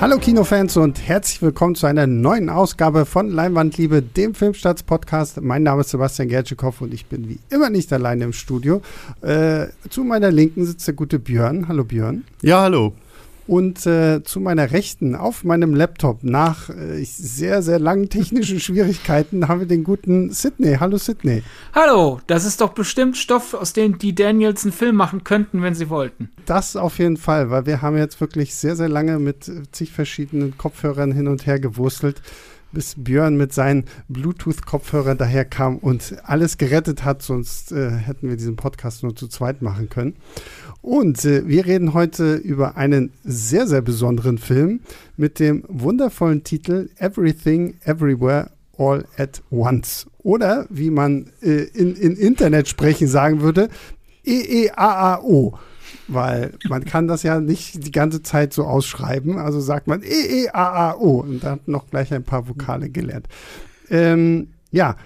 Hallo Kinofans und herzlich willkommen zu einer neuen Ausgabe von Leinwandliebe, dem Filmstarts-Podcast. Mein Name ist Sebastian Gertschikow und ich bin wie immer nicht alleine im Studio. Äh, zu meiner Linken sitzt der gute Björn. Hallo Björn. Ja, hallo. Und äh, zu meiner Rechten auf meinem Laptop nach äh, sehr, sehr langen technischen Schwierigkeiten haben wir den guten Sydney. Hallo Sydney. Hallo, das ist doch bestimmt Stoff, aus dem die Daniels einen Film machen könnten, wenn sie wollten. Das auf jeden Fall, weil wir haben jetzt wirklich sehr, sehr lange mit zig verschiedenen Kopfhörern hin und her gewurstelt bis Björn mit seinen Bluetooth-Kopfhörern daherkam und alles gerettet hat, sonst äh, hätten wir diesen Podcast nur zu zweit machen können. Und äh, wir reden heute über einen sehr, sehr besonderen Film mit dem wundervollen Titel Everything, Everywhere, All at Once. Oder wie man äh, in, in Internet sprechen sagen würde, EEAAO. Weil man kann das ja nicht die ganze Zeit so ausschreiben. Also sagt man EEAAO und dann noch gleich ein paar Vokale gelernt. Ähm, ja,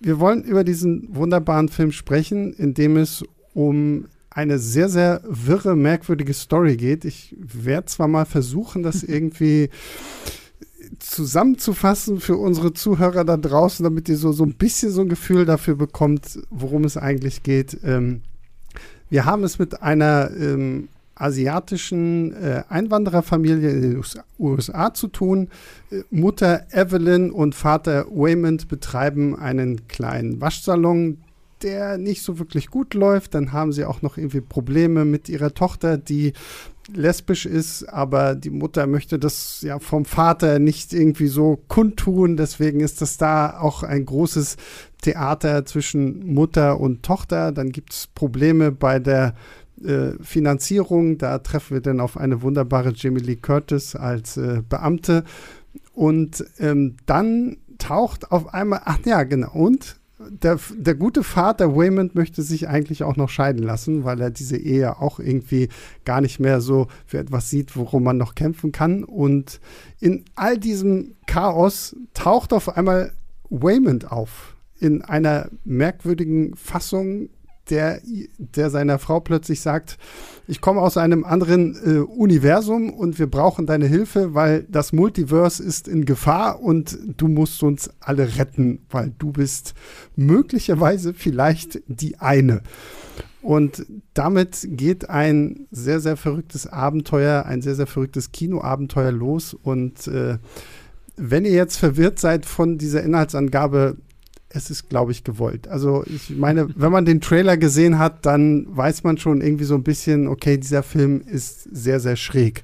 wir wollen über diesen wunderbaren Film sprechen, in dem es um eine sehr, sehr wirre, merkwürdige Story geht. Ich werde zwar mal versuchen, das irgendwie zusammenzufassen für unsere Zuhörer da draußen, damit ihr so, so ein bisschen so ein Gefühl dafür bekommt, worum es eigentlich geht. Ähm, wir haben es mit einer ähm, asiatischen äh, Einwandererfamilie in den USA zu tun. Äh, Mutter Evelyn und Vater Waymond betreiben einen kleinen Waschsalon, der nicht so wirklich gut läuft. Dann haben sie auch noch irgendwie Probleme mit ihrer Tochter, die lesbisch ist, aber die Mutter möchte das ja vom Vater nicht irgendwie so kundtun. Deswegen ist das da auch ein großes Theater zwischen Mutter und Tochter. Dann gibt es Probleme bei der äh, Finanzierung. Da treffen wir dann auf eine wunderbare Jamie Lee Curtis als äh, Beamte. Und ähm, dann taucht auf einmal, ach ja, genau, und der, der gute Vater Waymond möchte sich eigentlich auch noch scheiden lassen, weil er diese Ehe auch irgendwie gar nicht mehr so für etwas sieht, worum man noch kämpfen kann. Und in all diesem Chaos taucht auf einmal Waymond auf. In einer merkwürdigen Fassung, der, der seiner Frau plötzlich sagt, ich komme aus einem anderen äh, Universum und wir brauchen deine Hilfe, weil das Multiverse ist in Gefahr und du musst uns alle retten, weil du bist möglicherweise vielleicht die eine. Und damit geht ein sehr, sehr verrücktes Abenteuer, ein sehr, sehr verrücktes Kinoabenteuer los. Und äh, wenn ihr jetzt verwirrt seid von dieser Inhaltsangabe, es ist, glaube ich, gewollt. Also ich meine, wenn man den Trailer gesehen hat, dann weiß man schon irgendwie so ein bisschen, okay, dieser Film ist sehr, sehr schräg.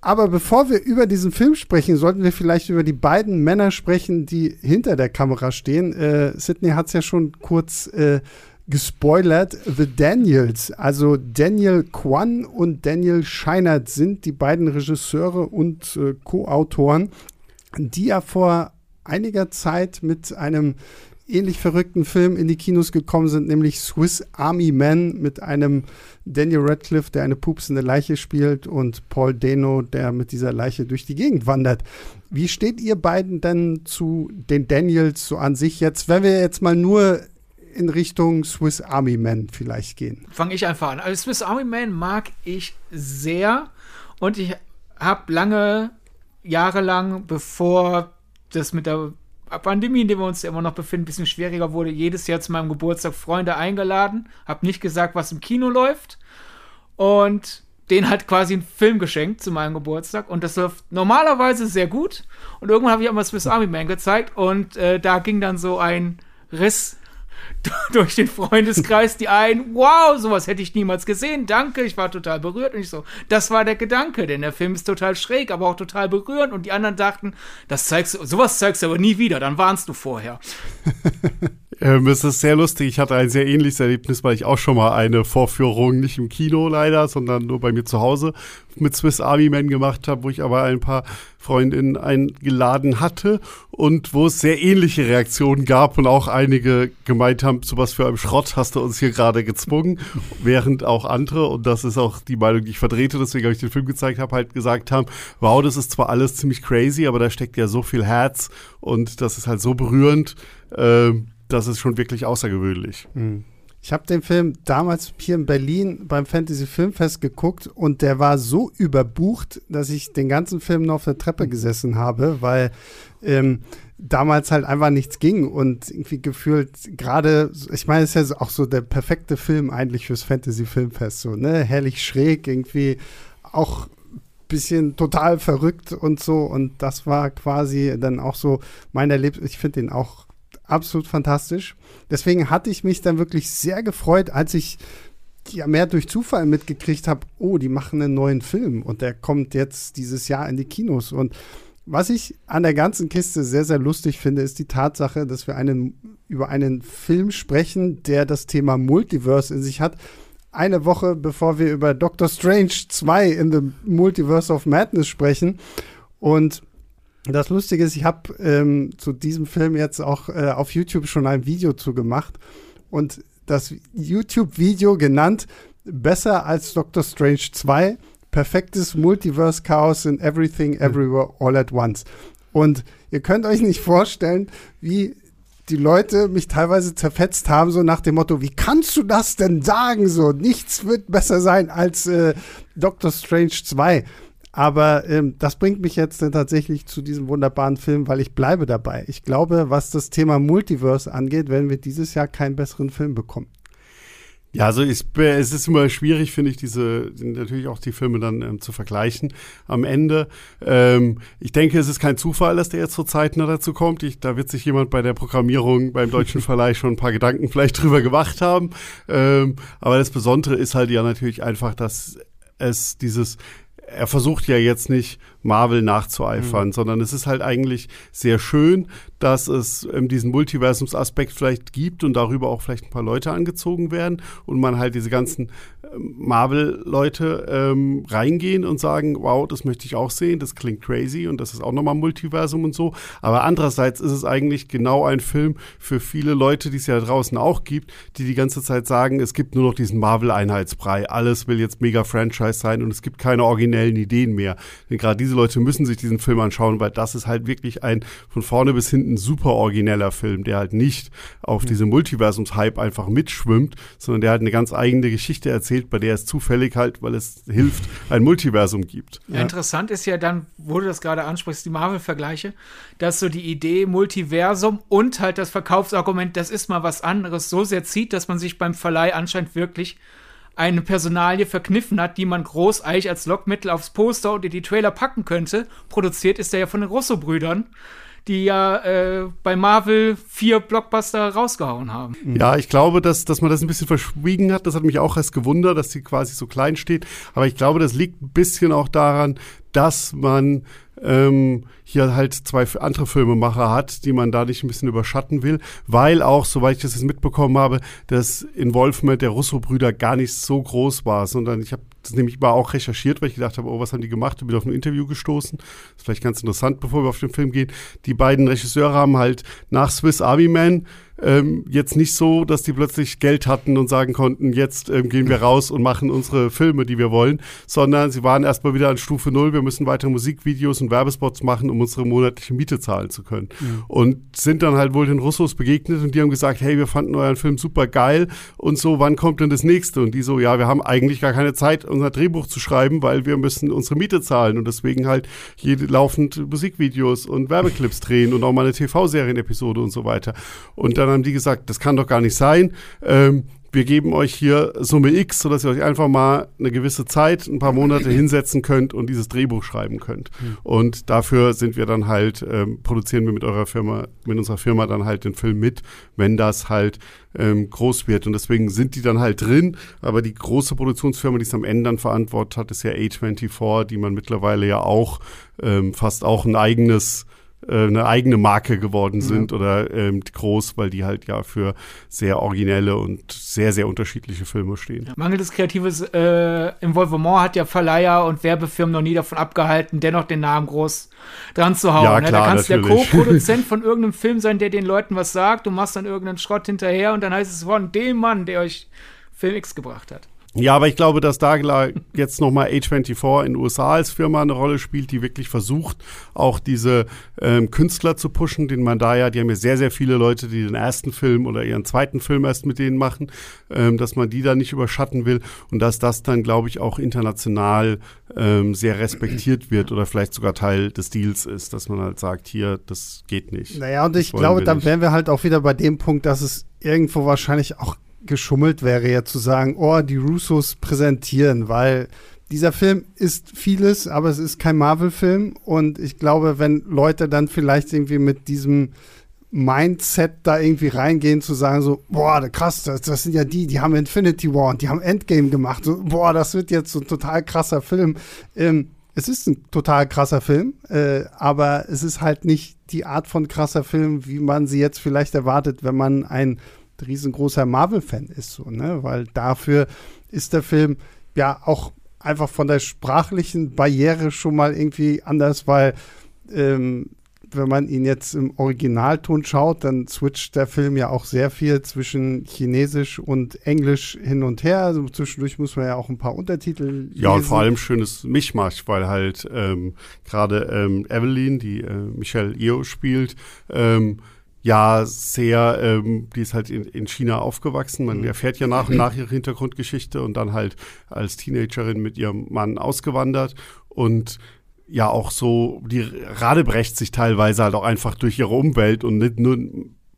Aber bevor wir über diesen Film sprechen, sollten wir vielleicht über die beiden Männer sprechen, die hinter der Kamera stehen. Äh, Sidney hat es ja schon kurz äh, gespoilert. The Daniels, also Daniel Kwan und Daniel Scheinert sind die beiden Regisseure und äh, Co-Autoren, die ja vor einiger Zeit mit einem ähnlich verrückten Film in die Kinos gekommen sind, nämlich Swiss Army Man mit einem Daniel Radcliffe, der eine pupsende Leiche spielt und Paul Dano, der mit dieser Leiche durch die Gegend wandert. Wie steht ihr beiden denn zu den Daniels so an sich jetzt, wenn wir jetzt mal nur in Richtung Swiss Army Man vielleicht gehen? Fange ich einfach an. Also Swiss Army Man mag ich sehr und ich habe lange, jahrelang, bevor das mit der Pandemie, in der wir uns immer noch befinden, ein bisschen schwieriger wurde, jedes Jahr zu meinem Geburtstag Freunde eingeladen, habe nicht gesagt, was im Kino läuft. Und denen halt quasi einen Film geschenkt zu meinem Geburtstag. Und das läuft normalerweise sehr gut. Und irgendwann habe ich auch mal Swiss Army Man gezeigt. Und äh, da ging dann so ein Riss durch den Freundeskreis die einen, wow, sowas hätte ich niemals gesehen, danke, ich war total berührt. Und ich so, das war der Gedanke, denn der Film ist total schräg, aber auch total berührend. Und die anderen dachten, das zeigst sowas zeigst du aber nie wieder, dann warnst du vorher. Ähm, es ist sehr lustig. Ich hatte ein sehr ähnliches Erlebnis, weil ich auch schon mal eine Vorführung nicht im Kino leider, sondern nur bei mir zu Hause mit Swiss Army Man gemacht habe, wo ich aber ein paar Freundinnen eingeladen hatte und wo es sehr ähnliche Reaktionen gab und auch einige gemeint haben, zu was für einem Schrott hast du uns hier gerade gezwungen, während auch andere, und das ist auch die Meinung, die ich vertrete, deswegen habe ich den Film gezeigt habe, halt gesagt haben, wow, das ist zwar alles ziemlich crazy, aber da steckt ja so viel Herz und das ist halt so berührend. Ähm, das ist schon wirklich außergewöhnlich. Mhm. Ich habe den Film damals hier in Berlin beim Fantasy Filmfest geguckt und der war so überbucht, dass ich den ganzen Film nur auf der Treppe gesessen habe, weil ähm, damals halt einfach nichts ging und irgendwie gefühlt gerade, ich meine, es ist ja auch so der perfekte Film eigentlich fürs Fantasy Filmfest, so, ne? Herrlich schräg, irgendwie auch bisschen total verrückt und so und das war quasi dann auch so mein Erlebnis. Ich finde den auch absolut fantastisch. Deswegen hatte ich mich dann wirklich sehr gefreut, als ich ja mehr durch Zufall mitgekriegt habe, oh, die machen einen neuen Film und der kommt jetzt dieses Jahr in die Kinos. Und was ich an der ganzen Kiste sehr, sehr lustig finde, ist die Tatsache, dass wir einen, über einen Film sprechen, der das Thema Multiverse in sich hat. Eine Woche bevor wir über Doctor Strange 2 in the Multiverse of Madness sprechen. Und das Lustige ist, ich habe ähm, zu diesem Film jetzt auch äh, auf YouTube schon ein Video zu gemacht und das YouTube-Video genannt Besser als Doctor Strange 2, perfektes Multiverse-Chaos in Everything, Everywhere, All at Once. Und ihr könnt euch nicht vorstellen, wie die Leute mich teilweise zerfetzt haben, so nach dem Motto, wie kannst du das denn sagen? So, nichts wird besser sein als äh, Doctor Strange 2. Aber ähm, das bringt mich jetzt dann tatsächlich zu diesem wunderbaren Film, weil ich bleibe dabei. Ich glaube, was das Thema Multiverse angeht, werden wir dieses Jahr keinen besseren Film bekommen. Ja, also ich, es ist immer schwierig, finde ich, diese natürlich auch die Filme dann ähm, zu vergleichen am Ende. Ähm, ich denke, es ist kein Zufall, dass der jetzt so zeitnah dazu kommt. Ich, da wird sich jemand bei der Programmierung beim deutschen Verleih schon ein paar Gedanken vielleicht drüber gemacht haben. Ähm, aber das Besondere ist halt ja natürlich einfach, dass es dieses er versucht ja jetzt nicht Marvel nachzueifern, mhm. sondern es ist halt eigentlich sehr schön, dass es ähm, diesen Multiversumsaspekt vielleicht gibt und darüber auch vielleicht ein paar Leute angezogen werden und man halt diese ganzen ähm, Marvel-Leute ähm, reingehen und sagen, wow, das möchte ich auch sehen, das klingt crazy und das ist auch nochmal Multiversum und so. Aber andererseits ist es eigentlich genau ein Film für viele Leute, die es ja draußen auch gibt, die die ganze Zeit sagen, es gibt nur noch diesen Marvel-Einheitsbrei, alles will jetzt mega Franchise sein und es gibt keine originellen Ideen mehr. Denn gerade diese Leute müssen sich diesen Film anschauen, weil das ist halt wirklich ein von vorne bis hinten super origineller Film, der halt nicht auf mhm. diesem Multiversums-Hype einfach mitschwimmt, sondern der halt eine ganz eigene Geschichte erzählt, bei der es zufällig halt, weil es hilft, ein Multiversum gibt. Ja, interessant ist ja dann, wo du das gerade ansprichst, die Marvel-Vergleiche, dass so die Idee Multiversum und halt das Verkaufsargument, das ist mal was anderes, so sehr zieht, dass man sich beim Verleih anscheinend wirklich eine Personalie verkniffen hat, die man groß eigentlich als Lockmittel aufs Poster oder die Trailer packen könnte. Produziert ist er ja von den Russo-Brüdern die ja äh, bei Marvel vier Blockbuster rausgehauen haben. Ja, ich glaube, dass, dass man das ein bisschen verschwiegen hat. Das hat mich auch erst gewundert, dass die quasi so klein steht. Aber ich glaube, das liegt ein bisschen auch daran, dass man ähm, hier halt zwei andere Filmemacher hat, die man da nicht ein bisschen überschatten will, weil auch, soweit ich das jetzt mitbekommen habe, das Involvement der Russo-Brüder gar nicht so groß war, sondern ich habe das nämlich mal auch recherchiert, weil ich gedacht habe, oh, was haben die gemacht? Ich bin auf ein Interview gestoßen. Das ist vielleicht ganz interessant, bevor wir auf den Film gehen. Die beiden Regisseure haben halt nach Swiss Army Man ähm, jetzt nicht so, dass die plötzlich Geld hatten und sagen konnten, jetzt ähm, gehen wir raus und machen unsere Filme, die wir wollen, sondern sie waren erstmal wieder an Stufe Null. Wir müssen weitere Musikvideos und Werbespots machen, um unsere monatliche Miete zahlen zu können. Mhm. Und sind dann halt wohl den Russos begegnet und die haben gesagt, hey, wir fanden euren Film super geil und so, wann kommt denn das nächste? Und die so, ja, wir haben eigentlich gar keine Zeit, unser Drehbuch zu schreiben, weil wir müssen unsere Miete zahlen und deswegen halt jede laufend Musikvideos und Werbeclips drehen und auch mal eine TV-Serienepisode und so weiter. Und dann haben die gesagt, das kann doch gar nicht sein. Ähm, wir geben euch hier Summe X, sodass ihr euch einfach mal eine gewisse Zeit, ein paar Monate hinsetzen könnt und dieses Drehbuch schreiben könnt. Mhm. Und dafür sind wir dann halt, ähm, produzieren wir mit eurer Firma, mit unserer Firma dann halt den Film mit, wenn das halt ähm, groß wird. Und deswegen sind die dann halt drin. Aber die große Produktionsfirma, die es am Ende dann verantwortet hat, ist ja A24, die man mittlerweile ja auch ähm, fast auch ein eigenes äh, eine eigene Marke geworden sind ja. oder ähm, groß, weil die halt ja für sehr originelle und sehr, sehr unterschiedliche Filme stehen. Ja, mangelndes kreatives äh, Involvement hat ja Verleiher und Werbefirmen noch nie davon abgehalten, dennoch den Namen groß dran zu hauen. Ja, ne? klar, da kannst du der Co-Produzent von irgendeinem Film sein, der den Leuten was sagt, du machst dann irgendeinen Schrott hinterher und dann heißt es von dem Mann, der euch Film X gebracht hat. Ja, aber ich glaube, dass da jetzt nochmal A24 in den USA als Firma eine Rolle spielt, die wirklich versucht, auch diese ähm, Künstler zu pushen, den man da ja, die haben ja sehr, sehr viele Leute, die den ersten Film oder ihren zweiten Film erst mit denen machen, ähm, dass man die da nicht überschatten will und dass das dann, glaube ich, auch international ähm, sehr respektiert wird oder vielleicht sogar Teil des Deals ist, dass man halt sagt, hier, das geht nicht. Naja, und ich glaube, dann wären wir halt auch wieder bei dem Punkt, dass es irgendwo wahrscheinlich auch geschummelt wäre, ja zu sagen, oh, die Russos präsentieren, weil dieser Film ist vieles, aber es ist kein Marvel-Film. Und ich glaube, wenn Leute dann vielleicht irgendwie mit diesem Mindset da irgendwie reingehen, zu sagen so, boah, krass, das, das sind ja die, die haben Infinity War und die haben Endgame gemacht. So, boah, das wird jetzt so ein total krasser Film. Ähm, es ist ein total krasser Film, äh, aber es ist halt nicht die Art von krasser Film, wie man sie jetzt vielleicht erwartet, wenn man ein riesengroßer Marvel-Fan ist, so, ne? Weil dafür ist der Film ja auch einfach von der sprachlichen Barriere schon mal irgendwie anders, weil ähm, wenn man ihn jetzt im Originalton schaut, dann switcht der Film ja auch sehr viel zwischen Chinesisch und Englisch hin und her. Also zwischendurch muss man ja auch ein paar Untertitel lesen. Ja, und vor allem schönes Mischmasch, weil halt ähm, gerade ähm, Evelyn, die äh, Michelle Io spielt, ähm, ja sehr, ähm, die ist halt in, in China aufgewachsen. Man mhm. erfährt ja nach und nach ihre Hintergrundgeschichte und dann halt als Teenagerin mit ihrem Mann ausgewandert und ja auch so, die radebrecht sich teilweise halt auch einfach durch ihre Umwelt und nicht nur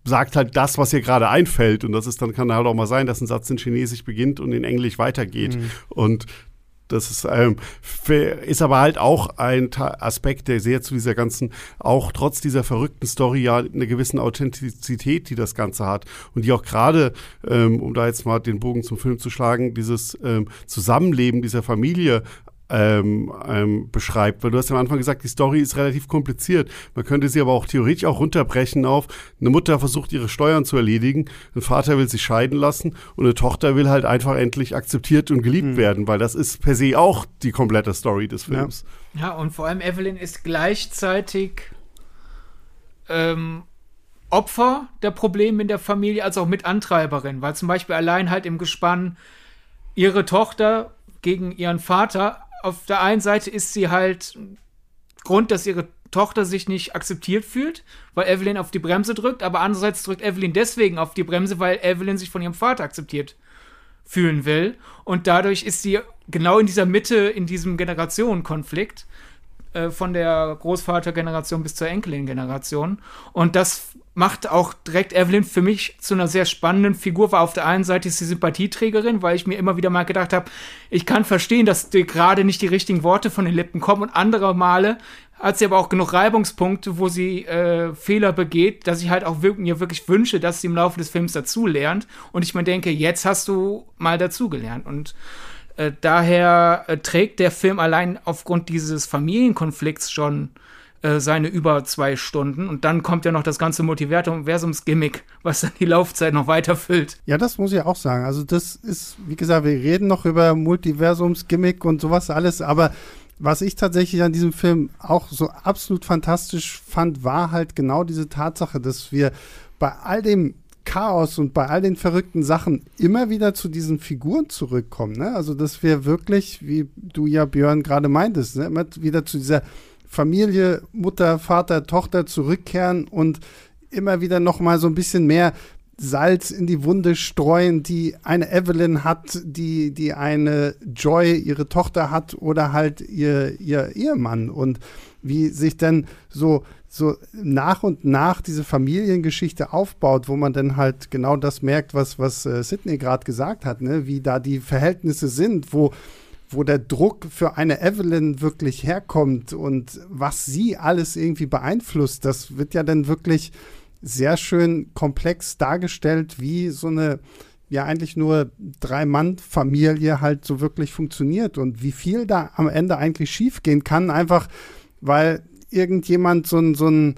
sagt halt das, was ihr gerade einfällt. Und das ist dann, kann halt auch mal sein, dass ein Satz in Chinesisch beginnt und in Englisch weitergeht. Mhm. Und das ist, ähm, ist aber halt auch ein Aspekt, der sehr zu dieser ganzen, auch trotz dieser verrückten Story ja eine gewisse Authentizität, die das Ganze hat. Und die auch gerade, ähm, um da jetzt mal den Bogen zum Film zu schlagen, dieses ähm, Zusammenleben dieser Familie ähm, ähm, beschreibt. Weil du hast am Anfang gesagt, die Story ist relativ kompliziert. Man könnte sie aber auch theoretisch auch runterbrechen auf, eine Mutter versucht ihre Steuern zu erledigen, ein Vater will sich scheiden lassen und eine Tochter will halt einfach endlich akzeptiert und geliebt mhm. werden, weil das ist per se auch die komplette Story des Films. Ja, ja und vor allem Evelyn ist gleichzeitig ähm, Opfer der Probleme in der Familie, als auch Mitantreiberin, weil zum Beispiel allein halt im Gespann ihre Tochter gegen ihren Vater auf der einen Seite ist sie halt Grund, dass ihre Tochter sich nicht akzeptiert fühlt, weil Evelyn auf die Bremse drückt, aber andererseits drückt Evelyn deswegen auf die Bremse, weil Evelyn sich von ihrem Vater akzeptiert fühlen will. Und dadurch ist sie genau in dieser Mitte, in diesem Generationenkonflikt äh, von der Großvatergeneration bis zur Enkelin-Generation. Und das macht auch direkt Evelyn für mich zu einer sehr spannenden Figur. War auf der einen Seite ist sie Sympathieträgerin, weil ich mir immer wieder mal gedacht habe, ich kann verstehen, dass dir gerade nicht die richtigen Worte von den Lippen kommen und andere Male hat sie aber auch genug Reibungspunkte, wo sie äh, Fehler begeht, dass ich halt auch wirklich, mir wirklich wünsche, dass sie im Laufe des Films dazulernt. Und ich mir denke, jetzt hast du mal dazugelernt. Und äh, daher äh, trägt der Film allein aufgrund dieses Familienkonflikts schon äh, seine über zwei Stunden. Und dann kommt ja noch das ganze Multiversums-Gimmick, was dann die Laufzeit noch weiter füllt. Ja, das muss ich auch sagen. Also, das ist, wie gesagt, wir reden noch über Multiversums-Gimmick und sowas alles, aber was ich tatsächlich an diesem Film auch so absolut fantastisch fand, war halt genau diese Tatsache, dass wir bei all dem Chaos und bei all den verrückten Sachen immer wieder zu diesen Figuren zurückkommen. Ne? Also, dass wir wirklich, wie du ja Björn gerade meintest, ne? immer wieder zu dieser Familie, Mutter, Vater, Tochter zurückkehren und immer wieder noch mal so ein bisschen mehr Salz in die Wunde streuen, die eine Evelyn hat, die, die eine Joy, ihre Tochter hat oder halt ihr, ihr Ehemann und wie sich dann so, so nach und nach diese Familiengeschichte aufbaut, wo man dann halt genau das merkt, was, was äh, Sidney gerade gesagt hat, ne? wie da die Verhältnisse sind, wo wo der Druck für eine Evelyn wirklich herkommt und was sie alles irgendwie beeinflusst, das wird ja dann wirklich sehr schön komplex dargestellt, wie so eine ja eigentlich nur Drei-Mann-Familie halt so wirklich funktioniert und wie viel da am Ende eigentlich schiefgehen kann, einfach weil irgendjemand so ein, so ein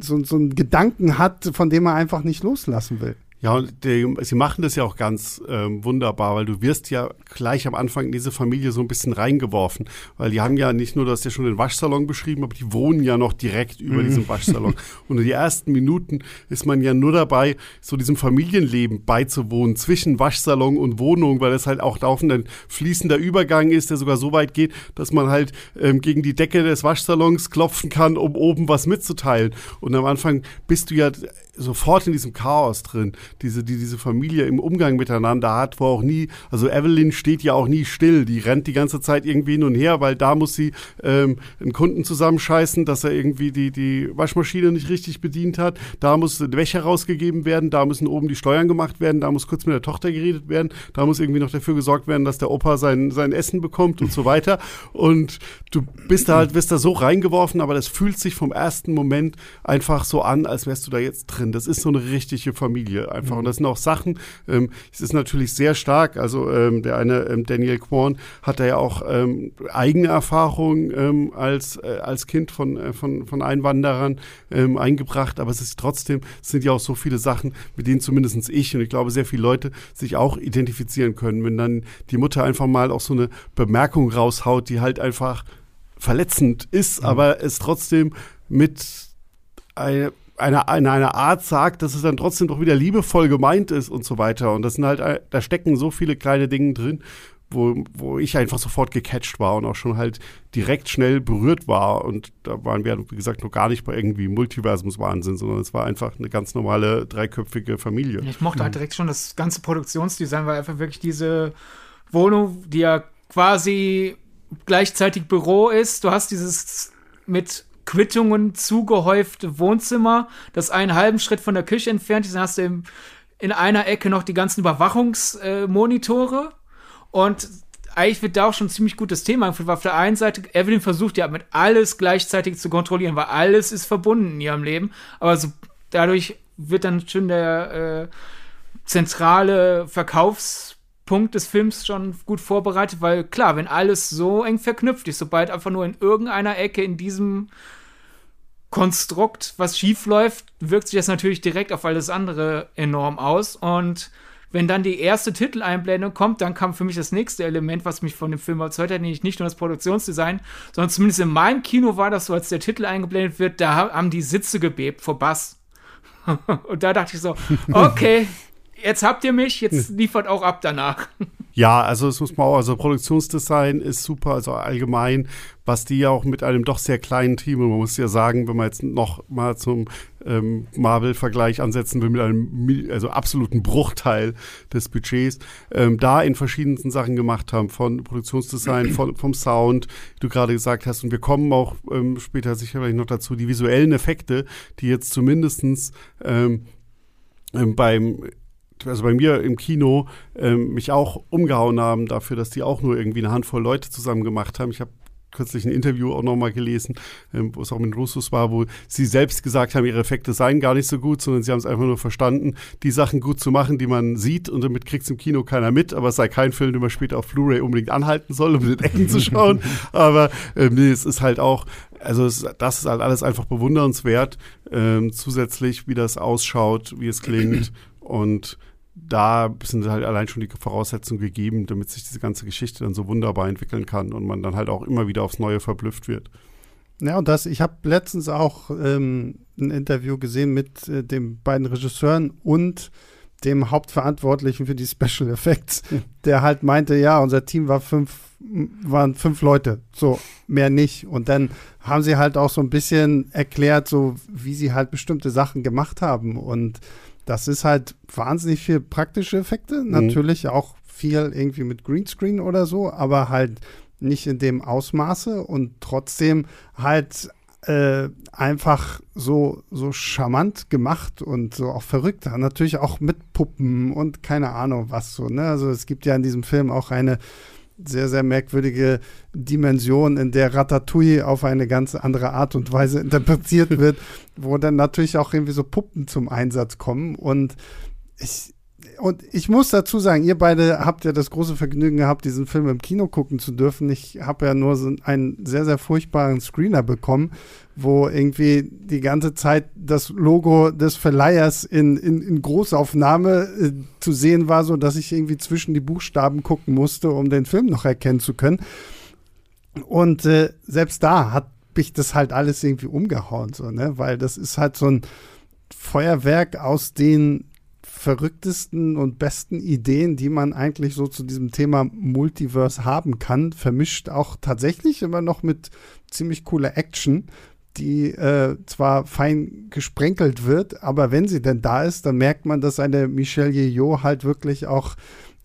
so, so einen Gedanken hat, von dem er einfach nicht loslassen will. Ja, und die, sie machen das ja auch ganz ähm, wunderbar, weil du wirst ja gleich am Anfang in diese Familie so ein bisschen reingeworfen, weil die haben ja nicht nur, du hast ja schon den Waschsalon beschrieben, aber die wohnen ja noch direkt über mhm. diesem Waschsalon. Und in die ersten Minuten ist man ja nur dabei, so diesem Familienleben beizuwohnen zwischen Waschsalon und Wohnung, weil es halt auch laufend ein fließender Übergang ist, der sogar so weit geht, dass man halt ähm, gegen die Decke des Waschsalons klopfen kann, um oben was mitzuteilen. Und am Anfang bist du ja sofort in diesem Chaos drin, diese, die diese Familie im Umgang miteinander hat, wo auch nie, also Evelyn steht ja auch nie still, die rennt die ganze Zeit irgendwie hin und her, weil da muss sie ähm, einen Kunden zusammenscheißen, dass er irgendwie die, die Waschmaschine nicht richtig bedient hat, da muss Wäsche rausgegeben werden, da müssen oben die Steuern gemacht werden, da muss kurz mit der Tochter geredet werden, da muss irgendwie noch dafür gesorgt werden, dass der Opa sein, sein Essen bekommt und so weiter. Und du bist da halt, wirst da so reingeworfen, aber das fühlt sich vom ersten Moment einfach so an, als wärst du da jetzt drin. Das ist so eine richtige Familie einfach. Mhm. Und das sind auch Sachen, ähm, es ist natürlich sehr stark. Also ähm, der eine, ähm, Daniel Kwon, hat da ja auch ähm, eigene Erfahrungen ähm, als, äh, als Kind von, äh, von, von Einwanderern ähm, eingebracht. Aber es ist trotzdem, es sind ja auch so viele Sachen, mit denen zumindest ich und ich glaube sehr viele Leute sich auch identifizieren können. Wenn dann die Mutter einfach mal auch so eine Bemerkung raushaut, die halt einfach verletzend ist, mhm. aber es trotzdem mit eine, eine, in einer Art sagt, dass es dann trotzdem doch wieder liebevoll gemeint ist und so weiter. Und das sind halt, da stecken so viele kleine Dinge drin, wo, wo ich einfach sofort gecatcht war und auch schon halt direkt schnell berührt war. Und da waren wir, wie gesagt, noch gar nicht bei irgendwie Multiversumswahnsinn, sondern es war einfach eine ganz normale dreiköpfige Familie. Ich mochte halt direkt schon das ganze Produktionsdesign, weil einfach wirklich diese Wohnung, die ja quasi gleichzeitig Büro ist. Du hast dieses mit Quittungen zugehäufte Wohnzimmer, das einen halben Schritt von der Küche entfernt ist. Dann hast du im, in einer Ecke noch die ganzen Überwachungsmonitore. Und eigentlich wird da auch schon ein ziemlich gutes Thema weil auf der einen Seite, Evelyn versucht ja mit alles gleichzeitig zu kontrollieren, weil alles ist verbunden in ihrem Leben. Aber so, dadurch wird dann schon der äh, zentrale Verkaufs- Punkt des Films schon gut vorbereitet, weil klar, wenn alles so eng verknüpft ist, sobald einfach nur in irgendeiner Ecke in diesem Konstrukt was schief läuft, wirkt sich das natürlich direkt auf alles andere enorm aus. Und wenn dann die erste Titeleinblendung kommt, dann kam für mich das nächste Element, was mich von dem Film überzeugt hat, nämlich nicht nur das Produktionsdesign, sondern zumindest in meinem Kino war das so, als der Titel eingeblendet wird, da haben die Sitze gebebt vor Bass. Und da dachte ich so, okay, jetzt habt ihr mich, jetzt liefert auch ab danach. Ja, also es muss man auch, also Produktionsdesign ist super, also allgemein, was die ja auch mit einem doch sehr kleinen Team, und man muss ja sagen, wenn man jetzt noch mal zum ähm, Marvel-Vergleich ansetzen will, mit einem also absoluten Bruchteil des Budgets, ähm, da in verschiedensten Sachen gemacht haben, von Produktionsdesign, von, vom Sound, du gerade gesagt hast, und wir kommen auch ähm, später sicherlich noch dazu, die visuellen Effekte, die jetzt zumindestens ähm, ähm beim also bei mir im Kino ähm, mich auch umgehauen haben dafür, dass die auch nur irgendwie eine Handvoll Leute zusammen gemacht haben. Ich habe kürzlich ein Interview auch nochmal gelesen, ähm, wo es auch mit Russus war, wo sie selbst gesagt haben, ihre Effekte seien gar nicht so gut, sondern sie haben es einfach nur verstanden, die Sachen gut zu machen, die man sieht und damit kriegt es im Kino keiner mit, aber es sei kein Film, den man später auf Blu-ray unbedingt anhalten soll, um den Ecken zu schauen. aber ähm, nee, es ist halt auch, also es, das ist halt alles einfach bewundernswert, ähm, zusätzlich, wie das ausschaut, wie es klingt und da sind halt allein schon die Voraussetzungen gegeben, damit sich diese ganze Geschichte dann so wunderbar entwickeln kann und man dann halt auch immer wieder aufs Neue verblüfft wird. Ja, und das, ich habe letztens auch ähm, ein Interview gesehen mit äh, den beiden Regisseuren und dem Hauptverantwortlichen für die Special Effects, der halt meinte, ja, unser Team war fünf, waren fünf Leute, so mehr nicht. Und dann haben sie halt auch so ein bisschen erklärt, so wie sie halt bestimmte Sachen gemacht haben. Und das ist halt wahnsinnig viel praktische Effekte, mhm. natürlich auch viel irgendwie mit Greenscreen oder so, aber halt nicht in dem Ausmaße und trotzdem halt äh, einfach so, so charmant gemacht und so auch verrückt. Natürlich auch mit Puppen und keine Ahnung was so. Ne? Also es gibt ja in diesem Film auch eine sehr, sehr merkwürdige Dimension, in der Ratatouille auf eine ganz andere Art und Weise interpretiert wird, wo dann natürlich auch irgendwie so Puppen zum Einsatz kommen. Und ich, und ich muss dazu sagen, ihr beide habt ja das große Vergnügen gehabt, diesen Film im Kino gucken zu dürfen. Ich habe ja nur so einen sehr, sehr furchtbaren Screener bekommen, wo irgendwie die ganze Zeit das Logo des Verleihers in, in, in Großaufnahme äh, zu sehen war, so dass ich irgendwie zwischen die Buchstaben gucken musste, um den Film noch erkennen zu können. Und äh, selbst da hat mich das halt alles irgendwie umgehauen, so, ne? Weil das ist halt so ein Feuerwerk aus den verrücktesten und besten Ideen, die man eigentlich so zu diesem Thema Multiverse haben kann, vermischt auch tatsächlich immer noch mit ziemlich cooler Action, die äh, zwar fein gesprenkelt wird, aber wenn sie denn da ist, dann merkt man, dass eine Michelle Yeoh halt wirklich auch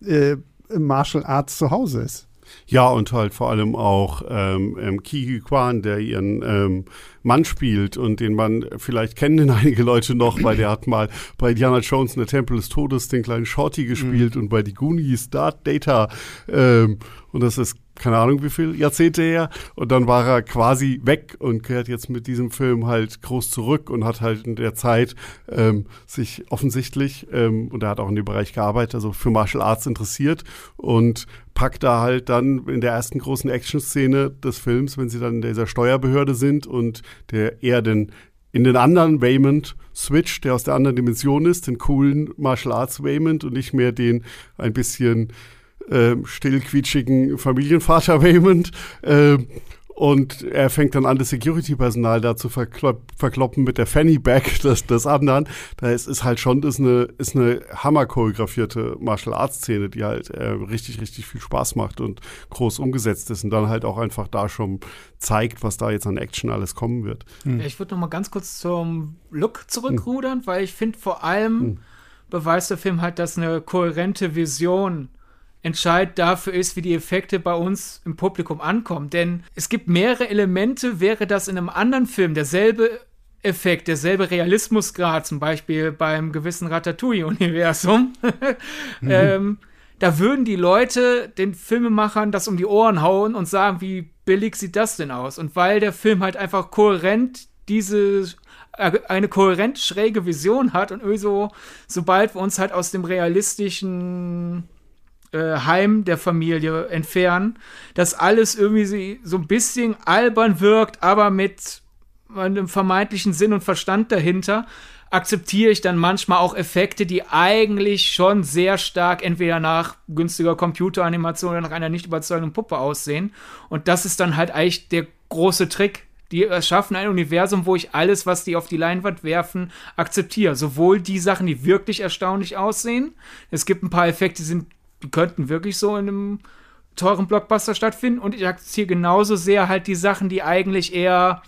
äh, im Martial Arts zu Hause ist. Ja, und halt vor allem auch ähm, ähm, Ki Kwan, der ihren ähm, Mann spielt und den man vielleicht kennen einige Leute noch, weil der hat mal bei Diana Jones in der Tempel des Todes den kleinen Shorty gespielt mhm. und bei die Goonies Data. Ähm, und das ist keine Ahnung wie viel Jahrzehnte her. Und dann war er quasi weg und kehrt jetzt mit diesem Film halt groß zurück und hat halt in der Zeit ähm, sich offensichtlich, ähm, und er hat auch in dem Bereich gearbeitet, also für Martial Arts interessiert und packt da halt dann in der ersten großen Action-Szene des Films, wenn sie dann in dieser Steuerbehörde sind und der eher den in den anderen Waymond Switch, der aus der anderen Dimension ist, den coolen Martial Arts Waymond und nicht mehr den ein bisschen äh, stillquietschigen Familienvater Raymond. Äh, und er fängt dann an, das Security-Personal da zu verklopp verkloppen mit der Fanny Bag des, des anderen. Da ist, ist halt schon ist eine, ist eine hammer-choreografierte Martial Arts-Szene, die halt äh, richtig, richtig viel Spaß macht und groß umgesetzt ist und dann halt auch einfach da schon zeigt, was da jetzt an Action alles kommen wird. Hm. Ich würde noch mal ganz kurz zum Look zurückrudern, hm. weil ich finde vor allem hm. beweist der Film halt, dass eine kohärente Vision entscheidend dafür ist, wie die Effekte bei uns im Publikum ankommen. Denn es gibt mehrere Elemente, wäre das in einem anderen Film derselbe Effekt, derselbe Realismusgrad, zum Beispiel beim gewissen Ratatouille-Universum, mhm. ähm, da würden die Leute den Filmemachern das um die Ohren hauen und sagen, wie billig sieht das denn aus? Und weil der Film halt einfach kohärent diese äh, eine kohärent schräge Vision hat und so, sobald wir uns halt aus dem realistischen äh, Heim der Familie entfernen, dass alles irgendwie so ein bisschen albern wirkt, aber mit einem vermeintlichen Sinn und Verstand dahinter, akzeptiere ich dann manchmal auch Effekte, die eigentlich schon sehr stark entweder nach günstiger Computeranimation oder nach einer nicht überzeugenden Puppe aussehen. Und das ist dann halt eigentlich der große Trick. Die erschaffen ein Universum, wo ich alles, was die auf die Leinwand werfen, akzeptiere. Sowohl die Sachen, die wirklich erstaunlich aussehen. Es gibt ein paar Effekte, die sind die könnten wirklich so in einem teuren Blockbuster stattfinden und ich akzeptiere genauso sehr halt die Sachen, die eigentlich eher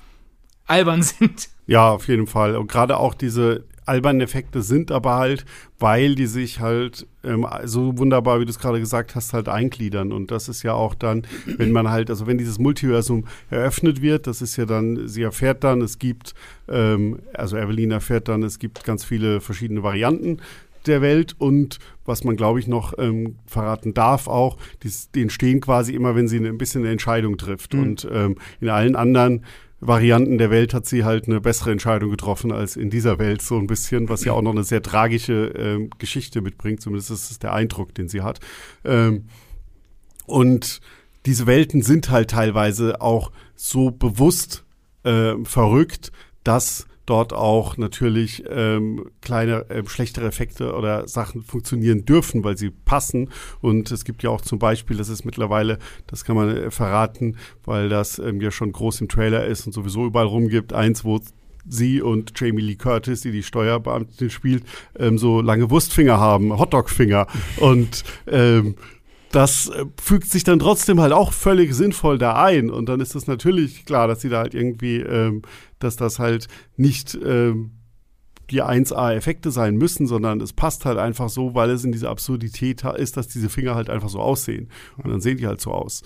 albern sind. Ja, auf jeden Fall. Und gerade auch diese albernen Effekte sind aber halt, weil die sich halt ähm, so wunderbar, wie du es gerade gesagt hast, halt eingliedern. Und das ist ja auch dann, wenn man halt, also wenn dieses Multiversum eröffnet wird, das ist ja dann, sie erfährt dann, es gibt, ähm, also Evelyn erfährt dann, es gibt ganz viele verschiedene Varianten der Welt und was man, glaube ich, noch ähm, verraten darf auch, die, die, entstehen quasi immer, wenn sie ein bisschen eine Entscheidung trifft. Mhm. Und ähm, in allen anderen Varianten der Welt hat sie halt eine bessere Entscheidung getroffen als in dieser Welt so ein bisschen, was ja auch noch eine sehr tragische ähm, Geschichte mitbringt. Zumindest ist es der Eindruck, den sie hat. Ähm, und diese Welten sind halt teilweise auch so bewusst äh, verrückt, dass dort auch natürlich ähm, kleine, äh, schlechtere Effekte oder Sachen funktionieren dürfen, weil sie passen. Und es gibt ja auch zum Beispiel, das ist mittlerweile, das kann man äh, verraten, weil das ähm, ja schon groß im Trailer ist und sowieso überall rumgibt, eins, wo sie und Jamie Lee Curtis, die die Steuerbeamtin spielt, ähm, so lange Wurstfinger haben, Hotdogfinger. Und ähm, das äh, fügt sich dann trotzdem halt auch völlig sinnvoll da ein. Und dann ist es natürlich klar, dass sie da halt irgendwie, ähm, dass das halt nicht ähm, die 1A-Effekte sein müssen, sondern es passt halt einfach so, weil es in dieser Absurdität ist, dass diese Finger halt einfach so aussehen. Und dann sehen die halt so aus.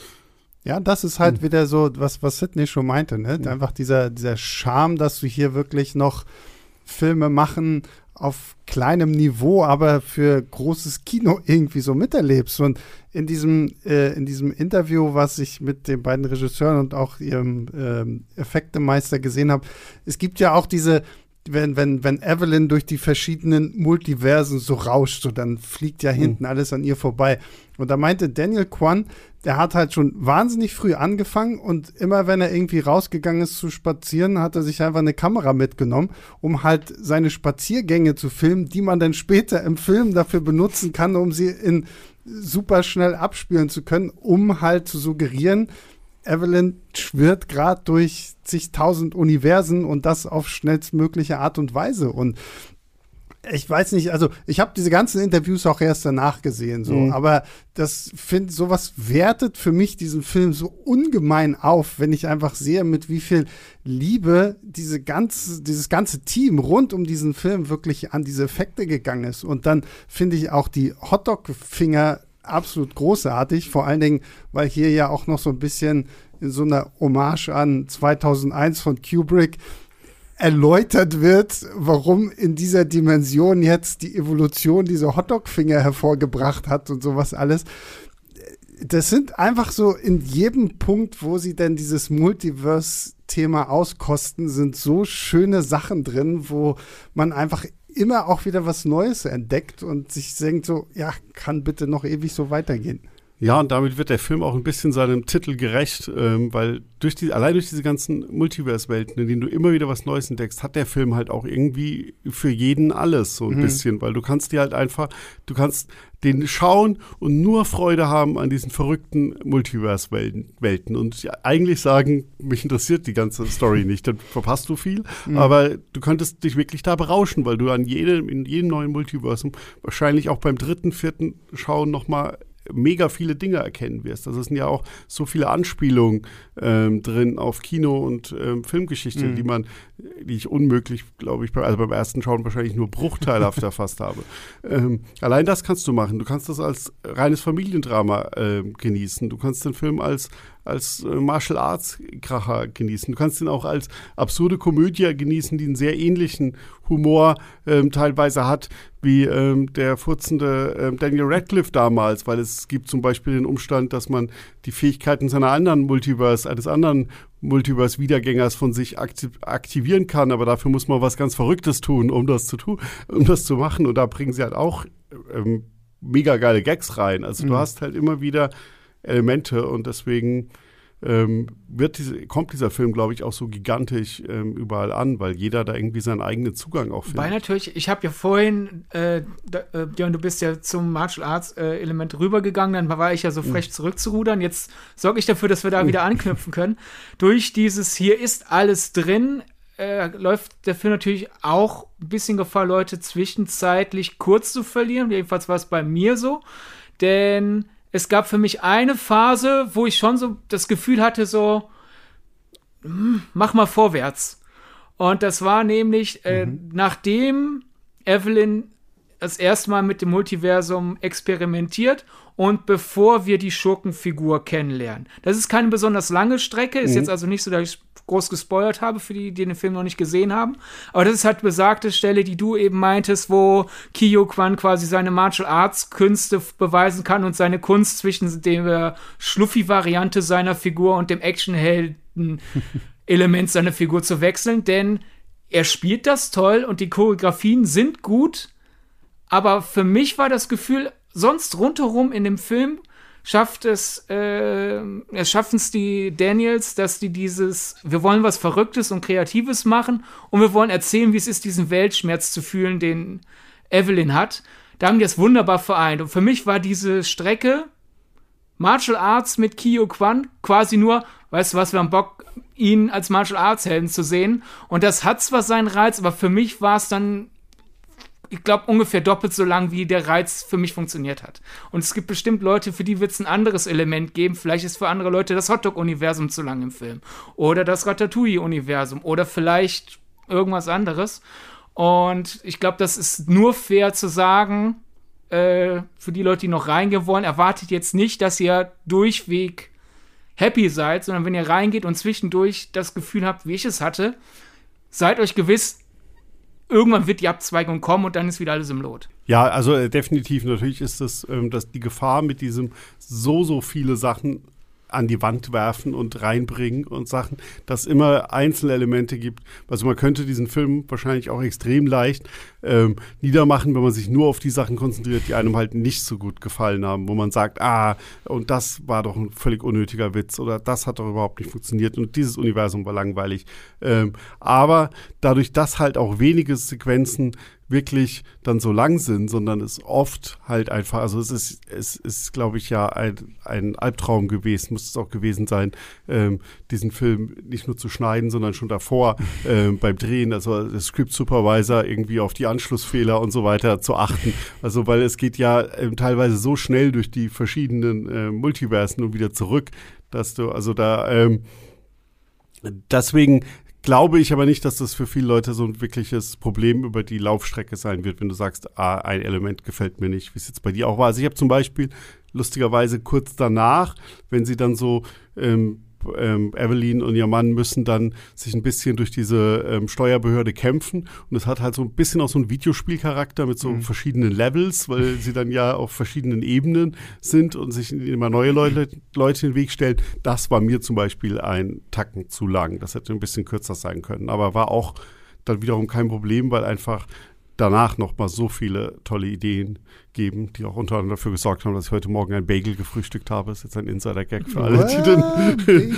Ja, das ist halt hm. wieder so, was, was Sidney schon meinte, ne? Hm. Einfach dieser, dieser Charme, dass du hier wirklich noch Filme machen auf kleinem Niveau, aber für großes Kino irgendwie so miterlebst. Und in diesem, äh, in diesem Interview, was ich mit den beiden Regisseuren und auch ihrem ähm, Effektemeister gesehen habe, es gibt ja auch diese, wenn, wenn, wenn Evelyn durch die verschiedenen Multiversen so rauscht, so dann fliegt ja hinten mhm. alles an ihr vorbei. Und da meinte Daniel Kwan, der hat halt schon wahnsinnig früh angefangen und immer wenn er irgendwie rausgegangen ist zu spazieren, hat er sich einfach eine Kamera mitgenommen, um halt seine Spaziergänge zu filmen, die man dann später im Film dafür benutzen kann, um sie in super schnell abspielen zu können, um halt zu suggerieren, Evelyn schwirrt gerade durch zigtausend Universen und das auf schnellstmögliche Art und Weise. Und ich weiß nicht, also ich habe diese ganzen Interviews auch erst danach gesehen, so, mhm. aber das finde sowas wertet für mich diesen Film so ungemein auf, wenn ich einfach sehe, mit wie viel Liebe diese ganze, dieses ganze Team rund um diesen Film wirklich an diese Effekte gegangen ist. Und dann finde ich auch die Hotdog-Finger absolut großartig, vor allen Dingen, weil hier ja auch noch so ein bisschen in so einer Hommage an 2001 von Kubrick erläutert wird, warum in dieser Dimension jetzt die Evolution diese Hotdog-Finger hervorgebracht hat und sowas alles. Das sind einfach so in jedem Punkt, wo sie denn dieses Multiverse-Thema auskosten, sind so schöne Sachen drin, wo man einfach immer auch wieder was Neues entdeckt und sich denkt so, ja, kann bitte noch ewig so weitergehen. Ja, und damit wird der Film auch ein bisschen seinem Titel gerecht, ähm, weil durch die, allein durch diese ganzen Multiverse-Welten, in denen du immer wieder was Neues entdeckst, hat der Film halt auch irgendwie für jeden alles so ein mhm. bisschen, weil du kannst dir halt einfach, du kannst den schauen und nur Freude haben an diesen verrückten Multiverse-Welten und eigentlich sagen, mich interessiert die ganze Story nicht, dann verpasst du viel, mhm. aber du könntest dich wirklich da berauschen, weil du an jedem, in jedem neuen Multiversum wahrscheinlich auch beim dritten, vierten Schauen nochmal mega viele Dinge erkennen wirst. Also es sind ja auch so viele Anspielungen ähm, drin auf Kino und ähm, Filmgeschichte, mhm. die man, die ich unmöglich, glaube ich, also beim ersten Schauen wahrscheinlich nur bruchteilhaft erfasst habe. Ähm, allein das kannst du machen. Du kannst das als reines Familiendrama äh, genießen. Du kannst den Film als als äh, Martial Arts Kracher genießen. Du kannst ihn auch als absurde Komödie genießen, die einen sehr ähnlichen Humor ähm, teilweise hat wie ähm, der furzende ähm, Daniel Radcliffe damals, weil es gibt zum Beispiel den Umstand, dass man die Fähigkeiten seiner anderen Multiverse, eines anderen Multiverse-Wiedergängers von sich aktivieren kann, aber dafür muss man was ganz Verrücktes tun, um das zu tun, um das zu machen. Und da bringen sie halt auch ähm, mega geile Gags rein. Also mhm. du hast halt immer wieder Elemente und deswegen ähm, wird diese, kommt dieser Film, glaube ich, auch so gigantisch ähm, überall an, weil jeder da irgendwie seinen eigenen Zugang auch findet. Weil natürlich, ich habe ja vorhin, äh, da, äh, Björn, du bist ja zum Martial Arts äh, Element rübergegangen, dann war ich ja so frech mhm. zurückzurudern. Jetzt sorge ich dafür, dass wir da mhm. wieder anknüpfen können. Durch dieses hier ist alles drin, äh, läuft der Film natürlich auch ein bisschen Gefahr, Leute zwischenzeitlich kurz zu verlieren. Jedenfalls war es bei mir so. Denn es gab für mich eine Phase, wo ich schon so das Gefühl hatte, so, hm, mach mal vorwärts. Und das war nämlich, äh, mhm. nachdem Evelyn das erste Mal mit dem Multiversum experimentiert und bevor wir die Schurkenfigur kennenlernen. Das ist keine besonders lange Strecke, ist mhm. jetzt also nicht so, dass ich groß gespoilert habe, für die, die den Film noch nicht gesehen haben. Aber das ist halt besagte Stelle, die du eben meintest, wo Kiyo Kwan quasi seine Martial Arts Künste beweisen kann und seine Kunst zwischen der Schluffi-Variante seiner Figur und dem Actionhelden-Element seiner Figur zu wechseln, denn er spielt das toll und die Choreografien sind gut. Aber für mich war das Gefühl, sonst rundherum in dem Film schafft es, äh, es schaffen es die Daniels, dass die dieses, wir wollen was Verrücktes und Kreatives machen und wir wollen erzählen, wie es ist, diesen Weltschmerz zu fühlen, den Evelyn hat. Da haben die es wunderbar vereint. Und für mich war diese Strecke Martial Arts mit Kyo Kwan quasi nur, weißt du was, wir haben Bock, ihn als Martial Arts Helden zu sehen. Und das hat zwar seinen Reiz, aber für mich war es dann ich glaube, ungefähr doppelt so lang, wie der Reiz für mich funktioniert hat. Und es gibt bestimmt Leute, für die wird es ein anderes Element geben. Vielleicht ist für andere Leute das Hotdog-Universum zu lang im Film. Oder das Ratatouille-Universum. Oder vielleicht irgendwas anderes. Und ich glaube, das ist nur fair zu sagen, äh, für die Leute, die noch reingehen wollen, erwartet jetzt nicht, dass ihr durchweg happy seid, sondern wenn ihr reingeht und zwischendurch das Gefühl habt, wie ich es hatte, seid euch gewiss, irgendwann wird die Abzweigung kommen und dann ist wieder alles im Lot. Ja, also äh, definitiv. Natürlich ist das, ähm, dass die Gefahr mit diesem so, so viele Sachen an die Wand werfen und reinbringen und Sachen, dass immer einzelne Elemente gibt. Also man könnte diesen Film wahrscheinlich auch extrem leicht ähm, niedermachen, wenn man sich nur auf die Sachen konzentriert, die einem halt nicht so gut gefallen haben, wo man sagt, ah, und das war doch ein völlig unnötiger Witz oder das hat doch überhaupt nicht funktioniert und dieses Universum war langweilig. Ähm, aber dadurch, dass halt auch wenige Sequenzen wirklich dann so lang sind, sondern es oft halt einfach, also es ist, es ist, glaube ich, ja ein, ein Albtraum gewesen, muss es auch gewesen sein, ähm, diesen Film nicht nur zu schneiden, sondern schon davor ähm, beim Drehen, also der Script Supervisor irgendwie auf die Anschlussfehler und so weiter zu achten. Also weil es geht ja ähm, teilweise so schnell durch die verschiedenen äh, Multiversen und wieder zurück, dass du, also da, ähm, deswegen glaube ich aber nicht, dass das für viele Leute so ein wirkliches Problem über die Laufstrecke sein wird, wenn du sagst, ah, ein Element gefällt mir nicht, wie es jetzt bei dir auch war. Also ich habe zum Beispiel lustigerweise kurz danach, wenn sie dann so ähm, ähm, Evelyn und ihr Mann müssen dann sich ein bisschen durch diese ähm, Steuerbehörde kämpfen. Und es hat halt so ein bisschen auch so einen Videospielcharakter mit so mhm. verschiedenen Levels, weil sie dann ja auf verschiedenen Ebenen sind und sich immer neue Leute, Leute in den Weg stellen. Das war mir zum Beispiel ein Tacken zu lang. Das hätte ein bisschen kürzer sein können. Aber war auch dann wiederum kein Problem, weil einfach danach noch mal so viele tolle Ideen geben, die auch unter anderem dafür gesorgt haben, dass ich heute Morgen ein Bagel gefrühstückt habe. Das ist jetzt ein Insider-Gag für alle, die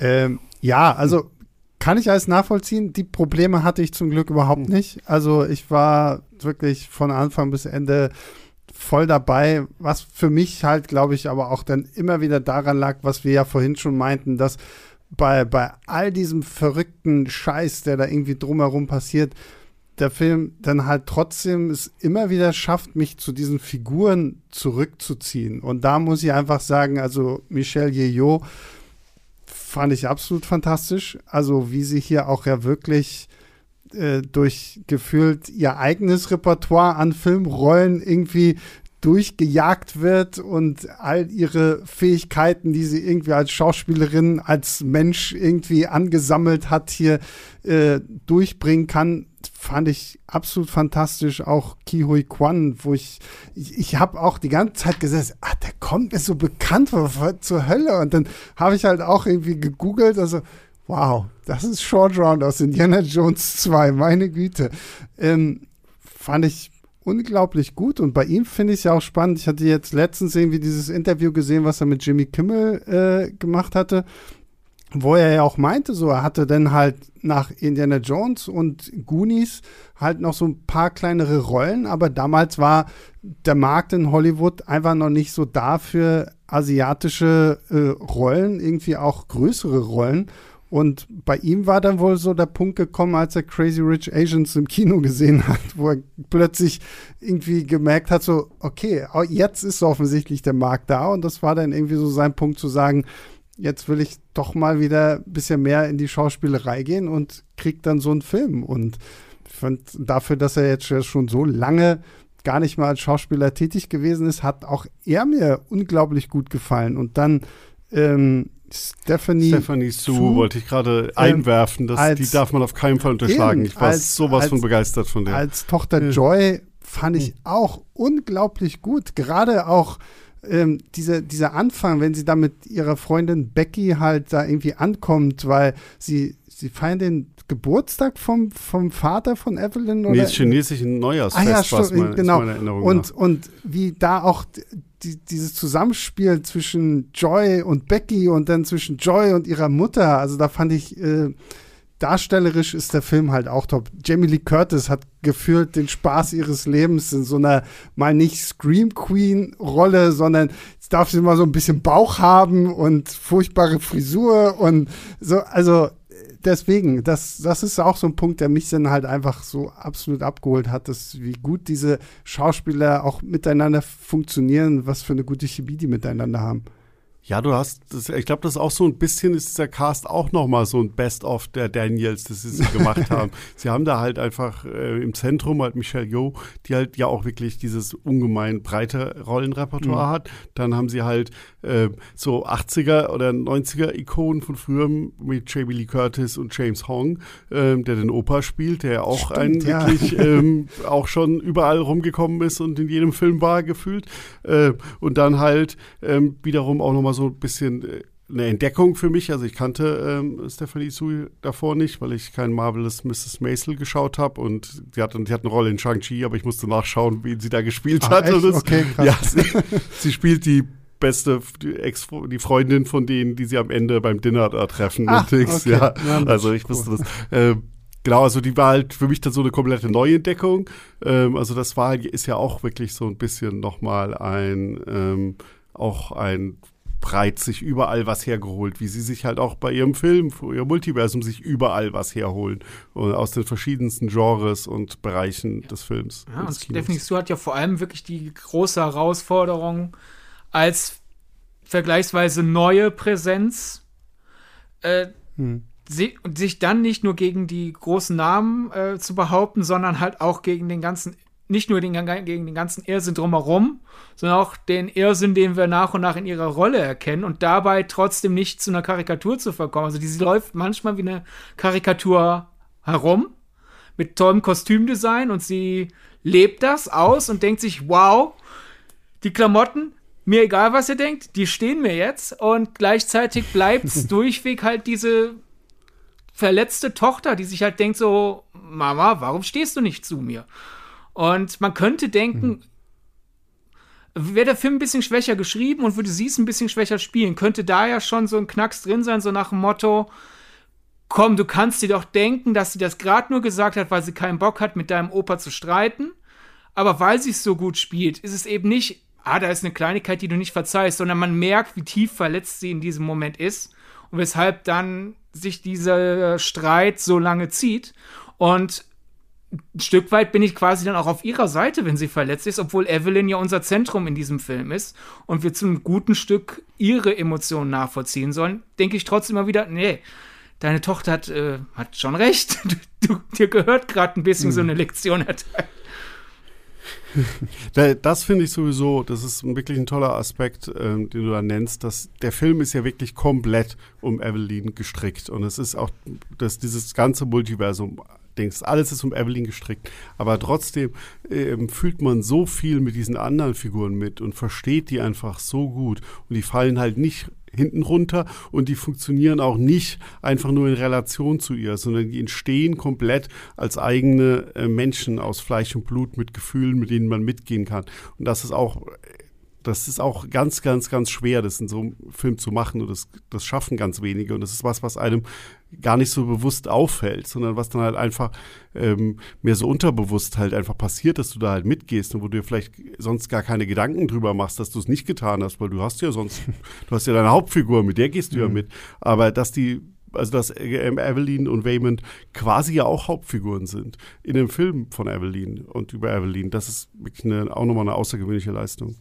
ähm, ja, also kann ich alles nachvollziehen. Die Probleme hatte ich zum Glück überhaupt hm. nicht. Also ich war wirklich von Anfang bis Ende voll dabei, was für mich halt, glaube ich, aber auch dann immer wieder daran lag, was wir ja vorhin schon meinten, dass bei, bei all diesem verrückten Scheiß, der da irgendwie drumherum passiert, der Film dann halt trotzdem es immer wieder schafft, mich zu diesen Figuren zurückzuziehen. Und da muss ich einfach sagen, also Michelle Yeoh fand ich absolut fantastisch. Also wie sie hier auch ja wirklich äh, durch gefühlt ihr eigenes Repertoire an Filmrollen irgendwie durchgejagt wird und all ihre Fähigkeiten, die sie irgendwie als Schauspielerin, als Mensch irgendwie angesammelt hat, hier äh, durchbringen kann, fand ich absolut fantastisch. Auch Ki Hui Kwan, wo ich, ich, ich habe auch die ganze Zeit gesagt, ah, der kommt mir so bekannt vor, zur Hölle. Und dann habe ich halt auch irgendwie gegoogelt, also wow, das ist Short Round aus Indiana Jones 2, meine Güte. Ähm, fand ich unglaublich gut und bei ihm finde ich es ja auch spannend. Ich hatte jetzt letztens irgendwie dieses Interview gesehen, was er mit Jimmy Kimmel äh, gemacht hatte, wo er ja auch meinte, so er hatte dann halt nach Indiana Jones und Goonies halt noch so ein paar kleinere Rollen, aber damals war der Markt in Hollywood einfach noch nicht so da für asiatische äh, Rollen, irgendwie auch größere Rollen. Und bei ihm war dann wohl so der Punkt gekommen, als er Crazy Rich Asians im Kino gesehen hat, wo er plötzlich irgendwie gemerkt hat, so, okay, jetzt ist offensichtlich der Markt da. Und das war dann irgendwie so sein Punkt zu sagen, jetzt will ich doch mal wieder ein bisschen mehr in die Schauspielerei gehen und krieg dann so einen Film. Und ich fand dafür, dass er jetzt schon so lange gar nicht mal als Schauspieler tätig gewesen ist, hat auch er mir unglaublich gut gefallen. Und dann ähm, Stephanie, Stephanie Sue, Sue wollte ich gerade ähm, einwerfen. Das, als, die darf man auf keinen Fall unterschlagen. ich war als, sowas als, von begeistert von der. Als Tochter ja. Joy fand ich hm. auch unglaublich gut. Gerade auch ähm, diese, dieser Anfang, wenn sie da mit ihrer Freundin Becky halt da irgendwie ankommt, weil sie, sie feiern den Geburtstag vom, vom Vater von Evelyn? Oder? Nee, das chinesische Neujahrsfest, ah, ja, stimmt, meine, genau. und, und wie da auch die, dieses Zusammenspiel zwischen Joy und Becky und dann zwischen Joy und ihrer Mutter, also da fand ich, äh, darstellerisch ist der Film halt auch top. Jamie Lee Curtis hat gefühlt den Spaß ihres Lebens in so einer mal nicht Scream Queen Rolle, sondern jetzt darf sie mal so ein bisschen Bauch haben und furchtbare Frisur und so, also deswegen, das, das ist auch so ein Punkt, der mich dann halt einfach so absolut abgeholt hat, dass wie gut diese Schauspieler auch miteinander funktionieren, was für eine gute Chemie die miteinander haben. Ja, du hast, das, ich glaube, das ist auch so ein bisschen ist dieser Cast auch nochmal so ein Best-of der Daniels, das sie gemacht haben. sie haben da halt einfach äh, im Zentrum halt Michelle Yeoh, die halt ja auch wirklich dieses ungemein breite Rollenrepertoire mhm. hat. Dann haben sie halt äh, so 80er oder 90er Ikonen von früher mit Jamie Lee Curtis und James Hong, äh, der den Opa spielt, der auch Stimmt, ein ja. wirklich ähm, auch schon überall rumgekommen ist und in jedem Film war gefühlt. Äh, und dann halt ähm, wiederum auch nochmal so ein bisschen äh, eine Entdeckung für mich. Also ich kannte ähm, Stephanie Sui davor nicht, weil ich kein Marvelous Mrs. Maisel geschaut habe und sie hat, sie hat eine Rolle in Shang-Chi, aber ich musste nachschauen, wie sie da gespielt Ach, hat. Echt? Das, okay, krass. Ja, sie, sie, spielt die beste, die, Ex die Freundin von denen, die sie am Ende beim Dinner da treffen Ach, und Dings, okay. ja. ja also ich cool. wusste das. Ähm, Genau, also die war halt für mich dann so eine komplette Neuentdeckung. Ähm, also das war ist ja auch wirklich so ein bisschen nochmal ein ähm, auch ein breit sich überall was hergeholt, wie sie sich halt auch bei ihrem Film, für ihr Multiversum sich überall was herholen und aus den verschiedensten Genres und Bereichen des Films. Ja, und Stephanie Sue hat ja vor allem wirklich die große Herausforderung als vergleichsweise neue Präsenz äh, hm. sie, sich dann nicht nur gegen die großen Namen äh, zu behaupten, sondern halt auch gegen den ganzen nicht nur den, gegen den ganzen Irrsinn drumherum, sondern auch den Irrsinn, den wir nach und nach in ihrer Rolle erkennen und dabei trotzdem nicht zu einer Karikatur zu verkommen. Also die läuft manchmal wie eine Karikatur herum mit tollem Kostümdesign und sie lebt das aus und denkt sich, wow, die Klamotten, mir egal was ihr denkt, die stehen mir jetzt und gleichzeitig bleibt es durchweg halt diese verletzte Tochter, die sich halt denkt so, Mama, warum stehst du nicht zu mir? Und man könnte denken, mhm. wäre der Film ein bisschen schwächer geschrieben und würde sie es ein bisschen schwächer spielen, könnte da ja schon so ein Knacks drin sein, so nach dem Motto, komm, du kannst dir doch denken, dass sie das gerade nur gesagt hat, weil sie keinen Bock hat, mit deinem Opa zu streiten. Aber weil sie es so gut spielt, ist es eben nicht, ah, da ist eine Kleinigkeit, die du nicht verzeihst, sondern man merkt, wie tief verletzt sie in diesem Moment ist und weshalb dann sich dieser Streit so lange zieht. Und ein Stück weit bin ich quasi dann auch auf ihrer Seite, wenn sie verletzt ist, obwohl Evelyn ja unser Zentrum in diesem Film ist und wir zum guten Stück ihre Emotionen nachvollziehen sollen, denke ich trotzdem immer wieder, nee, deine Tochter hat, äh, hat schon recht. Du, du, dir gehört gerade ein bisschen so eine Lektion erteilt. Das finde ich sowieso, das ist wirklich ein toller Aspekt, ähm, den du da nennst, dass der Film ist ja wirklich komplett um Evelyn gestrickt und es ist auch, dass dieses ganze Multiversum denkst, alles ist um Evelyn gestrickt. Aber trotzdem äh, fühlt man so viel mit diesen anderen Figuren mit und versteht die einfach so gut. Und die fallen halt nicht hinten runter und die funktionieren auch nicht einfach nur in Relation zu ihr, sondern die entstehen komplett als eigene äh, Menschen aus Fleisch und Blut mit Gefühlen, mit denen man mitgehen kann. Und das ist auch das ist auch ganz, ganz, ganz schwer, das in so einem Film zu machen. Und das, das schaffen ganz wenige. Und das ist was, was einem gar nicht so bewusst auffällt, sondern was dann halt einfach ähm, mehr so unterbewusst halt einfach passiert, dass du da halt mitgehst und wo du dir vielleicht sonst gar keine Gedanken drüber machst, dass du es nicht getan hast, weil du hast ja sonst, du hast ja deine Hauptfigur, mit der gehst du mhm. ja mit. Aber dass die also dass ähm, Evelyn und Raymond quasi ja auch Hauptfiguren sind in dem Film von Evelyn und über Evelyn. Das ist wirklich eine, auch nochmal eine außergewöhnliche Leistung.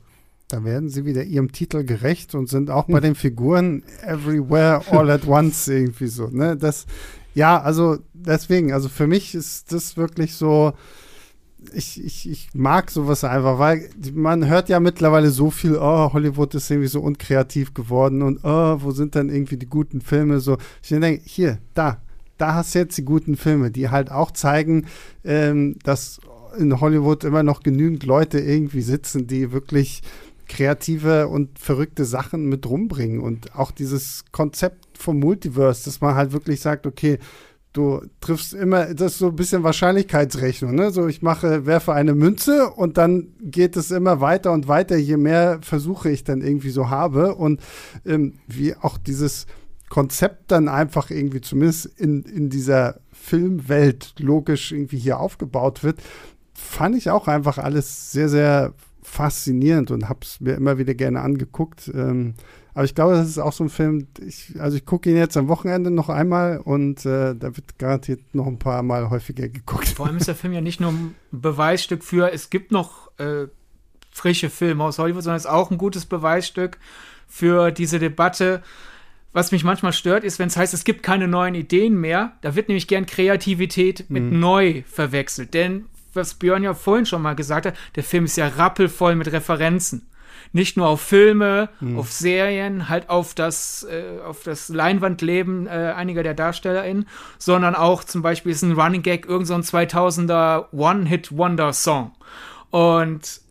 Da werden sie wieder ihrem Titel gerecht und sind auch bei den Figuren everywhere all at once irgendwie so. Ne? Das, ja, also deswegen, also für mich ist das wirklich so, ich, ich, ich mag sowas einfach, weil man hört ja mittlerweile so viel, oh, Hollywood ist irgendwie so unkreativ geworden und oh, wo sind dann irgendwie die guten Filme? So, ich denke, hier, da, da hast du jetzt die guten Filme, die halt auch zeigen, ähm, dass in Hollywood immer noch genügend Leute irgendwie sitzen, die wirklich kreative und verrückte Sachen mit rumbringen. Und auch dieses Konzept vom Multiverse, dass man halt wirklich sagt, okay, du triffst immer, das ist so ein bisschen Wahrscheinlichkeitsrechnung, ne? So, ich mache, werfe eine Münze und dann geht es immer weiter und weiter, je mehr Versuche ich dann irgendwie so habe. Und ähm, wie auch dieses Konzept dann einfach irgendwie zumindest in, in dieser Filmwelt logisch irgendwie hier aufgebaut wird, fand ich auch einfach alles sehr, sehr faszinierend und habe es mir immer wieder gerne angeguckt. Ähm, aber ich glaube, das ist auch so ein Film, ich, also ich gucke ihn jetzt am Wochenende noch einmal und äh, da wird garantiert noch ein paar Mal häufiger geguckt. Vor allem ist der Film ja nicht nur ein Beweisstück für, es gibt noch äh, frische Filme aus Hollywood, sondern ist auch ein gutes Beweisstück für diese Debatte. Was mich manchmal stört, ist, wenn es heißt, es gibt keine neuen Ideen mehr. Da wird nämlich gern Kreativität mit mhm. neu verwechselt. Denn, was Björn ja vorhin schon mal gesagt hat, der Film ist ja rappelvoll mit Referenzen nicht nur auf Filme, mhm. auf Serien, halt auf das, äh, auf das Leinwandleben äh, einiger der DarstellerInnen, sondern auch zum Beispiel ist ein Running Gag irgend so ein 2000er One-Hit-Wonder-Song. Und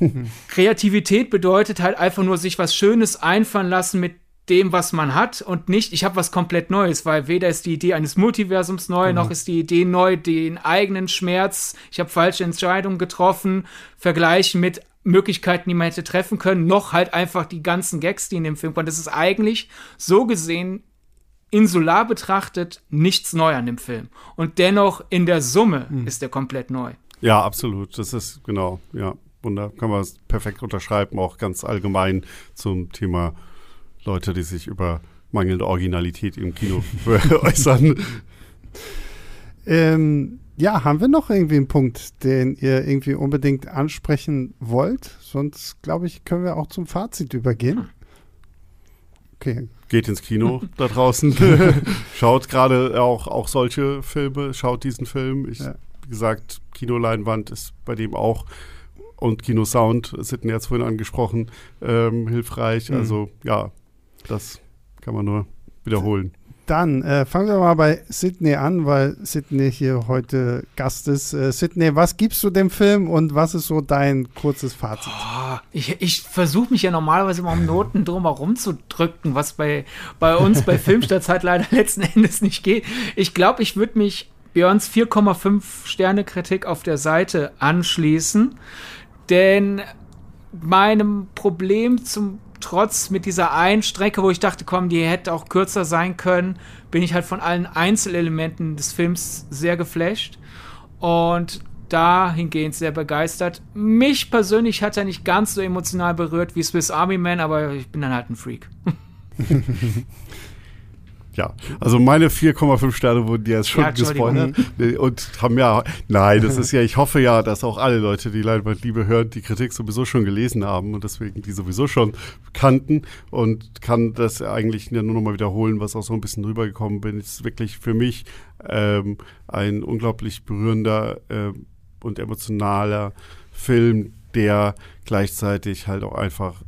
Kreativität bedeutet halt einfach nur sich was Schönes einfallen lassen mit dem, was man hat und nicht, ich habe was komplett Neues, weil weder ist die Idee eines Multiversums neu, mhm. noch ist die Idee neu, den eigenen Schmerz, ich habe falsche Entscheidungen getroffen, vergleichen mit Möglichkeiten, die man hätte treffen können, noch halt einfach die ganzen Gags, die in dem Film kommen. Das ist eigentlich so gesehen insular betrachtet nichts neu an dem Film. Und dennoch in der Summe mhm. ist er komplett neu. Ja, absolut. Das ist genau, ja, wunder, kann man perfekt unterschreiben, auch ganz allgemein zum Thema Leute, die sich über mangelnde Originalität im Kino äußern. Ähm, ja, haben wir noch irgendwie einen Punkt, den ihr irgendwie unbedingt ansprechen wollt? Sonst, glaube ich, können wir auch zum Fazit übergehen. Okay. Geht ins Kino da draußen. schaut gerade auch, auch solche Filme, schaut diesen Film. Ich, ja. wie gesagt, Kinoleinwand ist bei dem auch und Kinosound, Sidney hat es vorhin angesprochen, ähm, hilfreich. Mhm. Also ja, das kann man nur wiederholen. Dann äh, fangen wir mal bei Sydney an, weil Sydney hier heute Gast ist. Äh, Sydney, was gibst du dem Film und was ist so dein kurzes Fazit? Oh, ich ich versuche mich ja normalerweise immer um Noten drum herum zu drücken, was bei, bei uns bei Filmstartzeit leider letzten Endes nicht geht. Ich glaube, ich würde mich Björns 4,5 Sterne Kritik auf der Seite anschließen, denn meinem Problem zum trotz mit dieser einen Strecke, wo ich dachte, komm, die hätte auch kürzer sein können, bin ich halt von allen Einzelelementen des Films sehr geflasht und dahingehend sehr begeistert. Mich persönlich hat er nicht ganz so emotional berührt wie Swiss Army Man, aber ich bin dann halt ein Freak. Ja, also meine 4,5 Sterne wurden jetzt schon ja, gespoilert und haben ja, nein, das ist ja, ich hoffe ja, dass auch alle Leute, die Leinwandliebe hören, die Kritik sowieso schon gelesen haben und deswegen die sowieso schon kannten und kann das eigentlich nur noch mal wiederholen, was auch so ein bisschen rübergekommen bin. Es ist wirklich für mich ähm, ein unglaublich berührender äh, und emotionaler Film, der gleichzeitig halt auch einfach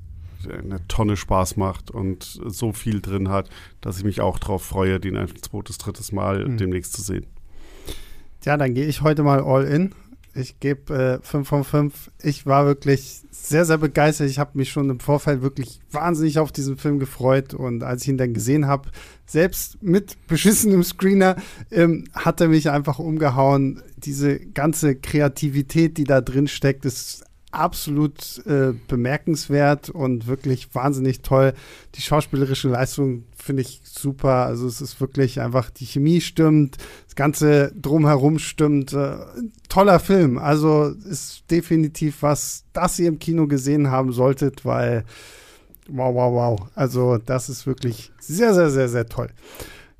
eine Tonne Spaß macht und so viel drin hat, dass ich mich auch darauf freue, den ein zweites, drittes Mal mhm. demnächst zu sehen. Ja, dann gehe ich heute mal all in. Ich gebe 5 äh, von 5. Ich war wirklich sehr, sehr begeistert. Ich habe mich schon im Vorfeld wirklich wahnsinnig auf diesen Film gefreut. Und als ich ihn dann gesehen habe, selbst mit beschissenem Screener, ähm, hat er mich einfach umgehauen. Diese ganze Kreativität, die da drin steckt, ist absolut äh, bemerkenswert und wirklich wahnsinnig toll. Die schauspielerische Leistung finde ich super. Also es ist wirklich einfach, die Chemie stimmt, das Ganze drumherum stimmt. Äh, toller Film. Also ist definitiv was, das ihr im Kino gesehen haben solltet, weil wow, wow, wow. Also das ist wirklich sehr, sehr, sehr, sehr toll.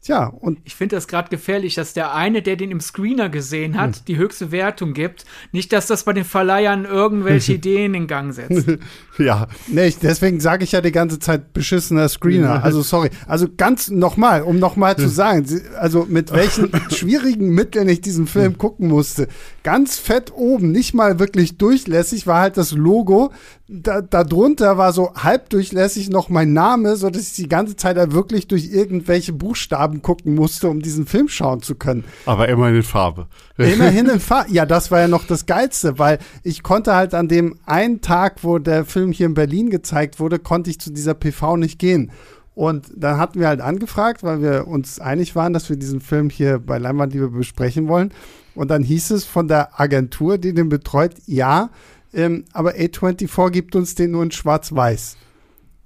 Tja, und ich finde das gerade gefährlich, dass der eine, der den im Screener gesehen hat, hm. die höchste Wertung gibt. Nicht, dass das bei den Verleihern irgendwelche Ideen in Gang setzt. ja. Nee, deswegen sage ich ja die ganze Zeit beschissener Screener. Also sorry. Also ganz nochmal, um nochmal zu sagen, also mit welchen schwierigen Mitteln ich diesen Film gucken musste. Ganz fett oben, nicht mal wirklich durchlässig, war halt das Logo. Da, darunter war so halbdurchlässig noch mein Name, so dass ich die ganze Zeit da wirklich durch irgendwelche Buchstaben gucken musste, um diesen Film schauen zu können. Aber immerhin in Farbe. Immerhin in Farbe. Ja, das war ja noch das Geilste, weil ich konnte halt an dem einen Tag, wo der Film hier in Berlin gezeigt wurde, konnte ich zu dieser PV nicht gehen. Und dann hatten wir halt angefragt, weil wir uns einig waren, dass wir diesen Film hier bei Leinwandliebe besprechen wollen. Und dann hieß es von der Agentur, die den betreut, ja, ähm, aber A24 gibt uns den nur in Schwarz-Weiß.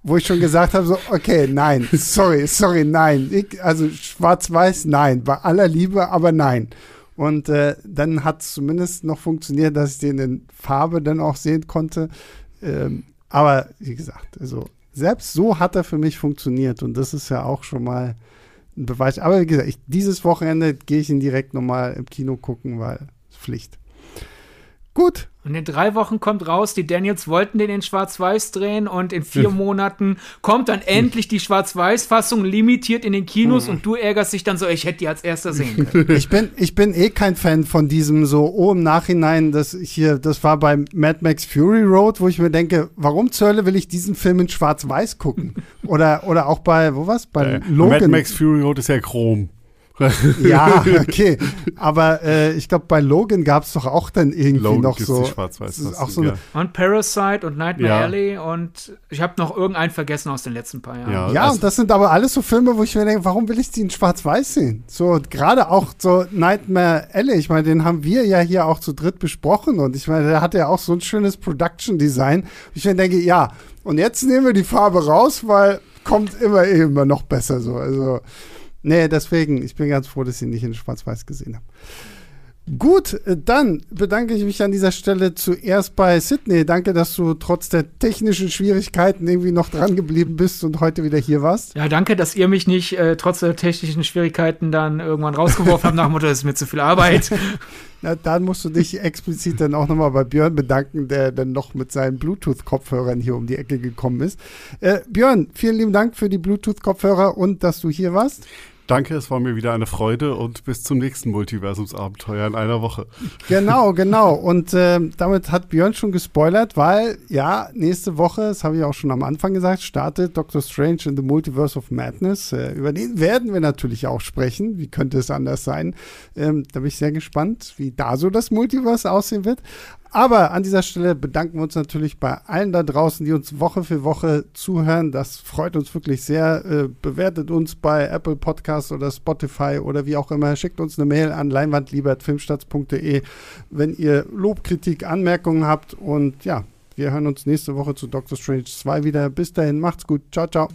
Wo ich schon gesagt habe, so, okay, nein, sorry, sorry, nein. Ich, also Schwarz-Weiß, nein. Bei aller Liebe, aber nein. Und äh, dann hat es zumindest noch funktioniert, dass ich den in Farbe dann auch sehen konnte. Ähm, aber wie gesagt, also selbst so hat er für mich funktioniert. Und das ist ja auch schon mal ein Beweis. Aber wie gesagt, ich, dieses Wochenende gehe ich ihn direkt nochmal im Kino gucken, weil Pflicht. Gut. Und in drei Wochen kommt raus, die Daniels wollten den in Schwarz-Weiß drehen und in vier Monaten kommt dann endlich die Schwarz-Weiß-Fassung limitiert in den Kinos und du ärgerst dich dann so, ich hätte die als erster sehen können. Ich bin, ich bin eh kein Fan von diesem so, oh, im Nachhinein, das hier, das war bei Mad Max Fury Road, wo ich mir denke, warum zur Hölle will ich diesen Film in Schwarz-Weiß gucken? Oder, oder auch bei, wo was? Bei Äh, Logan. Mad Max Fury Road ist ja chrom. Ja, okay. Aber äh, ich glaube, bei Logan gab es doch auch dann irgendwie Logan noch so. auch so eine, ja. Und Parasite und Nightmare Ja. Alley und ich habe noch irgendeinen vergessen aus den letzten paar Jahren. Ja. Ja, also- und das sind aber alles so Filme, wo ich mir denke, warum will ich die in Schwarz-Weiß sehen? So, gerade auch so Nightmare Alley, ich meine, den haben wir ja hier auch zu dritt besprochen und ich meine, der hatte ja auch so ein schönes Production-Design. Ich mir denke, ja, und jetzt nehmen wir die Farbe raus, weil kommt immer immer noch besser so. Also, nee, deswegen, ich bin ganz froh, dass ich ihn nicht in Schwarz-Weiß gesehen habe. Gut, dann bedanke ich mich an dieser Stelle zuerst bei Sydney. Danke, dass du trotz der technischen Schwierigkeiten irgendwie noch dran geblieben bist und heute wieder hier warst. Ja, danke, dass ihr mich nicht äh, trotz der technischen Schwierigkeiten dann irgendwann rausgeworfen habt nach dem Motto, das ist mir zu viel Arbeit. Na, dann musst du dich explizit dann auch nochmal bei Björn bedanken, der dann noch mit seinen Bluetooth-Kopfhörern hier um die Ecke gekommen ist. Äh, Björn, vielen lieben Dank für die Bluetooth-Kopfhörer und dass du hier warst. Danke, es war mir wieder eine Freude und bis zum nächsten Multiversumsabenteuer in einer Woche. Genau, genau. Und ähm, damit hat Björn schon gespoilert, weil ja, nächste Woche, das habe ich auch schon am Anfang gesagt, startet Doctor Strange in the Multiverse of Madness. Äh, über den werden wir natürlich auch sprechen. Wie könnte es anders sein? Ähm, da bin ich sehr gespannt, wie da so das Multiverse aussehen wird. Aber an dieser Stelle bedanken wir uns natürlich bei allen da draußen, die uns Woche für Woche zuhören. Das freut uns wirklich sehr. Äh, bewertet uns bei Apple Podcasts oder Spotify oder wie auch immer. Schickt uns eine Mail an leinwandliebert.filmstarts.de, wenn ihr Lob, Kritik, Anmerkungen habt. Und ja, wir hören uns nächste Woche zu Doctor Strange 2 wieder. Bis dahin, macht's gut. Ciao, ciao.